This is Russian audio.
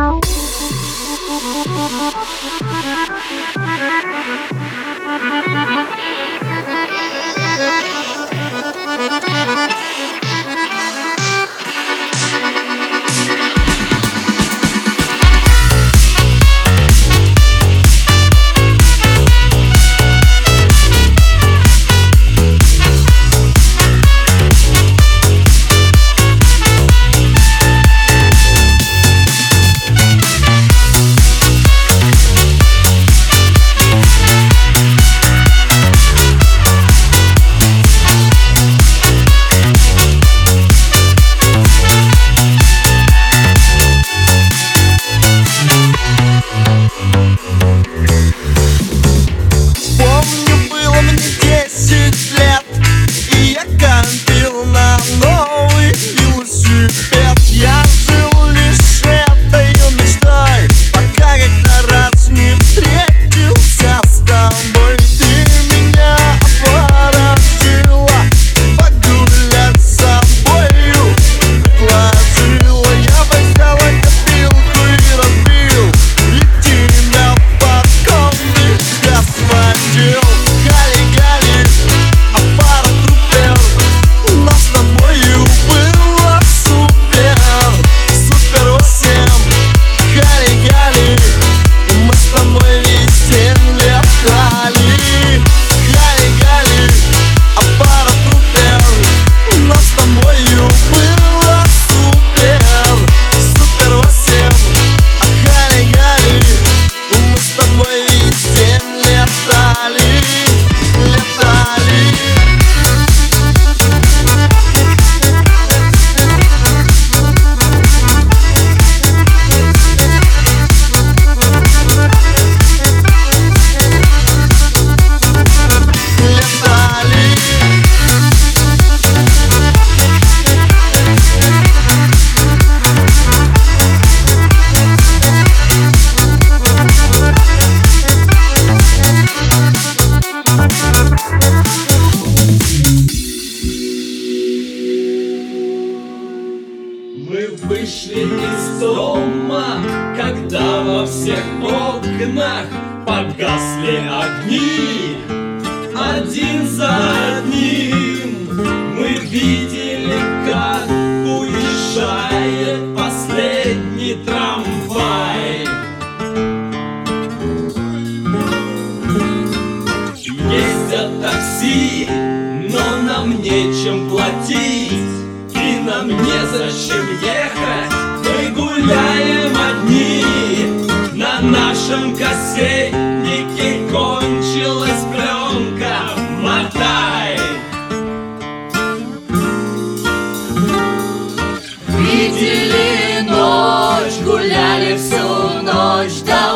Thank you. мы вышли из дома, когда во всех окнах погасли огни. Один за одним мы видели, как уезжает последний трамвай. Ездят такси, но нам нечем платить нам незачем ехать, мы гуляем одни. На нашем кассетнике кончилась пленка, мотай. Видели ночь, гуляли всю ночь до